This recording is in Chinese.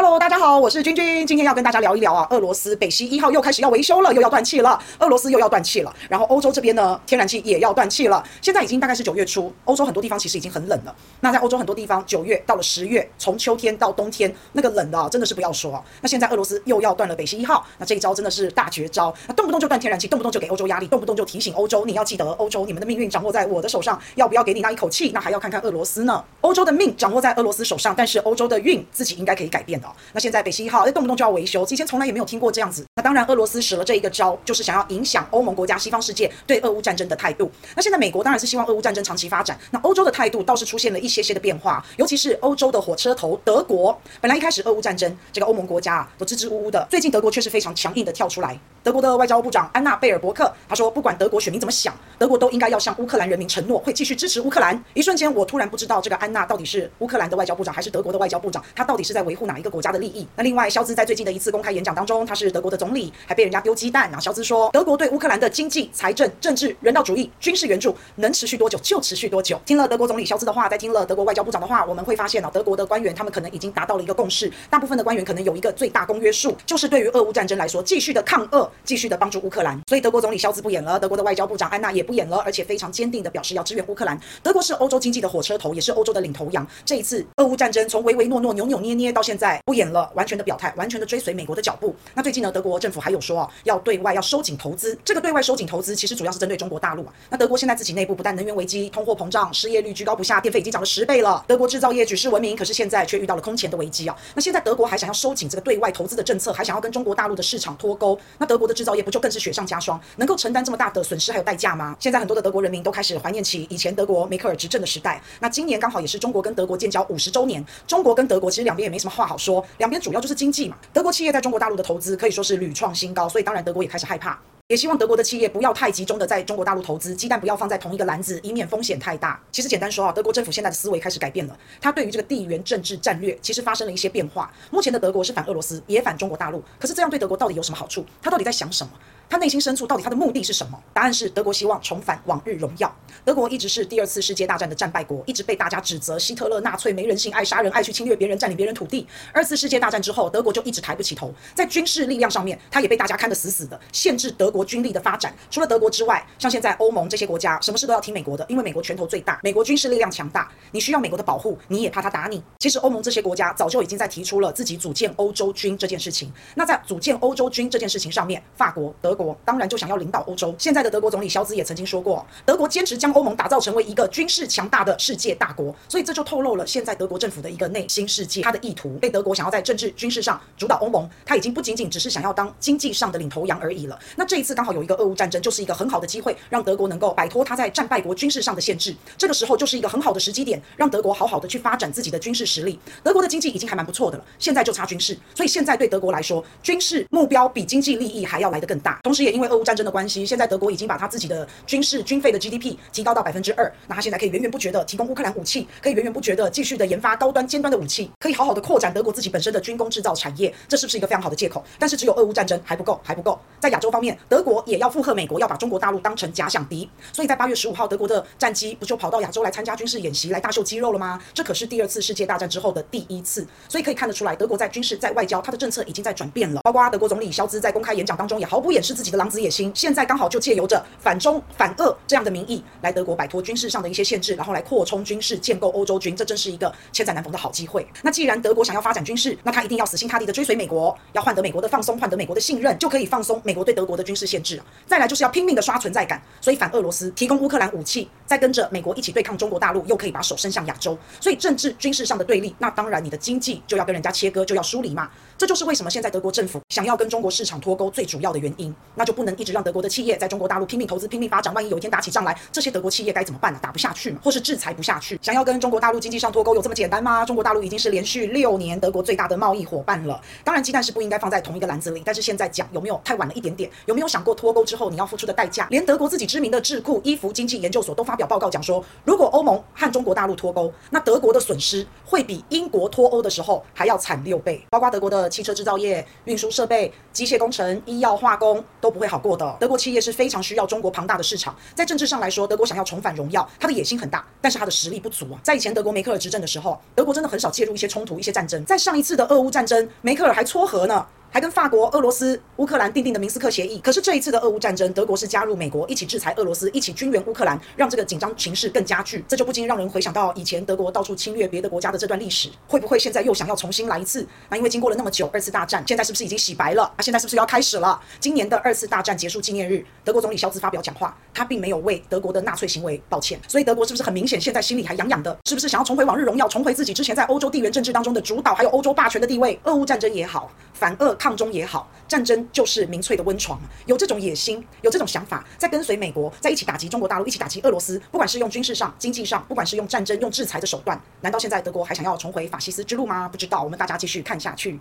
Hello，大家好，我是君君，今天要跟大家聊一聊啊，俄罗斯北溪一号又开始要维修了，又要断气了，俄罗斯又要断气了，然后欧洲这边呢，天然气也要断气了。现在已经大概是九月初，欧洲很多地方其实已经很冷了。那在欧洲很多地方，九月到了十月，从秋天到冬天，那个冷的，真的是不要说啊。那现在俄罗斯又要断了北溪一号，那这一招真的是大绝招，那动不动就断天然气，动不动就给欧洲压力，动不动就提醒欧洲，你要记得，欧洲你们的命运掌握在我的手上，要不要给你那一口气？那还要看看俄罗斯呢。欧洲的命掌握在俄罗斯手上，但是欧洲的运自己应该可以改变的。那现在北溪一号，哎，动不动就要维修，之前从来也没有听过这样子。那当然，俄罗斯使了这一个招，就是想要影响欧盟国家、西方世界对俄乌战争的态度。那现在美国当然是希望俄乌战争长期发展，那欧洲的态度倒是出现了一些些的变化，尤其是欧洲的火车头德国，本来一开始俄乌战争，这个欧盟国家啊都支支吾吾的，最近德国却是非常强硬的跳出来。德国的外交部长安娜贝尔伯克他说，不管德国选民怎么想，德国都应该要向乌克兰人民承诺会继续支持乌克兰。一瞬间，我突然不知道这个安娜到底是乌克兰的外交部长还是德国的外交部长，他到底是在维护哪一个国家的利益？那另外，肖兹在最近的一次公开演讲当中，他是德国的总理，还被人家丢鸡蛋。然后萧兹说，德国对乌克兰的经济、财政、政治、人道主义、军事援助能持续多久就持续多久。听了德国总理肖兹的话，再听了德国外交部长的话，我们会发现啊，德国的官员他们可能已经达到了一个共识，大部分的官员可能有一个最大公约数，就是对于俄乌战争来说，继续的抗俄，继续的帮助乌克兰。所以德国总理肖兹不演了，德国的外交部长安娜也不演了，而且非常坚定的表示要支援乌克兰。德国是欧洲经济的火车头，也是欧洲的领头羊。这一次俄乌战争从唯唯诺诺、扭扭捏捏到现在不演了，完全的表态，完全的追随美国的脚步。那最近呢，德国政府还有说哦，要对外要收紧投资。这个对外收紧投资，其实主要是针对中国大陆啊。那德国现在自己内部不但能源危机、通货膨胀、失业率居高不下，电费已经涨了十倍了。德国制造业举世闻名，可是现在却遇到了空前的危机啊。那现在德国还想要收紧这个对外投资的政策，还想要跟中国大陆的市场脱钩，那德国的制造业不就更是雪上加霜？能够承担这么大的损失还有代价吗？现在很多的德国人民都开始怀念起以前德国梅克尔执政的时代。那今年刚好也是中国跟德国建交五十周年，中国跟德国其实两边也没什么话好说，两边主要就是经济嘛。德国企业在中国大陆的投资可以说是屡创新高，所以当然德国也开始害怕。也希望德国的企业不要太集中的在中国大陆投资，鸡蛋不要放在同一个篮子，以免风险太大。其实简单说啊，德国政府现在的思维开始改变了，他对于这个地缘政治战略其实发生了一些变化。目前的德国是反俄罗斯，也反中国大陆，可是这样对德国到底有什么好处？他到底在想什么？他内心深处到底他的目的是什么？答案是德国希望重返往日荣耀。德国一直是第二次世界大战的战败国，一直被大家指责希特勒纳粹没人性，爱杀人，爱去侵略别人，占领别人土地。二次世界大战之后，德国就一直抬不起头，在军事力量上面，他也被大家看得死死的，限制德国军力的发展。除了德国之外，像现在欧盟这些国家，什么事都要听美国的，因为美国拳头最大，美国军事力量强大，你需要美国的保护，你也怕他打你。其实欧盟这些国家早就已经在提出了自己组建欧洲军这件事情。那在组建欧洲军这件事情上面，法国、德国当然就想要。领导欧洲，现在的德国总理肖兹也曾经说过，德国坚持将欧盟打造成为一个军事强大的世界大国，所以这就透露了现在德国政府的一个内心世界，他的意图被德国想要在政治军事上主导欧盟，他已经不仅仅只是想要当经济上的领头羊而已了。那这一次刚好有一个俄乌战争，就是一个很好的机会，让德国能够摆脱他在战败国军事上的限制。这个时候就是一个很好的时机点，让德国好好的去发展自己的军事实力。德国的经济已经还蛮不错的了，现在就差军事，所以现在对德国来说，军事目标比经济利益还要来得更大。同时，也因为俄乌战争的关系，现在德国。已经把他自己的军事军费的 GDP 提高到百分之二，那他现在可以源源不绝的提供乌克兰武器，可以源源不绝的继续的研发高端尖端的武器，可以好好的扩展德国自己本身的军工制造产业，这是不是一个非常好的借口？但是只有俄乌战争还不够，还不够。在亚洲方面，德国也要附和美国，要把中国大陆当成假想敌。所以在八月十五号，德国的战机不就跑到亚洲来参加军事演习，来大秀肌肉了吗？这可是第二次世界大战之后的第一次，所以可以看得出来，德国在军事、在外交，他的政策已经在转变了。包括德国总理肖兹在公开演讲当中也毫不掩饰自己的狼子野心，现在刚好就借由着反中。反俄这样的名义来德国摆脱军事上的一些限制，然后来扩充军事，建构欧洲军，这真是一个千载难逢的好机会。那既然德国想要发展军事，那他一定要死心塌地的追随美国，要换得美国的放松，换得美国的信任，就可以放松美国对德国的军事限制。再来就是要拼命的刷存在感，所以反俄罗斯，提供乌克兰武器，再跟着美国一起对抗中国大陆，又可以把手伸向亚洲。所以政治军事上的对立，那当然你的经济就要跟人家切割，就要疏离嘛。这就是为什么现在德国政府想要跟中国市场脱钩最主要的原因。那就不能一直让德国的企业在中国大陆拼命投资、拼命发展，万一有一天打起仗来，这些德国企业该怎么办呢？打不下去嘛，或是制裁不下去？想要跟中国大陆经济上脱钩，有这么简单吗？中国大陆已经是连续六年德国最大的贸易伙伴了。当然，鸡蛋是不应该放在同一个篮子里。但是现在讲有没有太晚了一点点？有没有想过脱钩之后你要付出的代价？连德国自己知名的智库伊福经济研究所都发表报告讲说，如果欧盟和中国大陆脱钩，那德国的损失会比英国脱欧的时候还要惨六倍。包括德国的汽车制造业。运输设被、机械工程、医药、化工都不会好过的。德国企业是非常需要中国庞大的市场，在政治上来说，德国想要重返荣耀，它的野心很大，但是它的实力不足啊。在以前德国梅克尔执政的时候，德国真的很少介入一些冲突、一些战争。在上一次的俄乌战争，梅克尔还撮合呢。还跟法国、俄罗斯、乌克兰订定的明斯克协议，可是这一次的俄乌战争，德国是加入美国一起制裁俄罗斯，一起军援乌克兰，让这个紧张情势更加剧。这就不禁让人回想到以前德国到处侵略别的国家的这段历史，会不会现在又想要重新来一次？那因为经过了那么久，二次大战现在是不是已经洗白了？啊现在是不是要开始了？今年的二次大战结束纪念日，德国总理肖兹发表讲话，他并没有为德国的纳粹行为道歉，所以德国是不是很明显现在心里还痒痒的？是不是想要重回往日荣耀，重回自己之前在欧洲地缘政治当中的主导，还有欧洲霸权的地位？俄乌战争也好，反俄抗中也好。战争就是民粹的温床，有这种野心，有这种想法，在跟随美国，在一起打击中国大陆，一起打击俄罗斯，不管是用军事上、经济上，不管是用战争、用制裁的手段，难道现在德国还想要重回法西斯之路吗？不知道，我们大家继续看下去。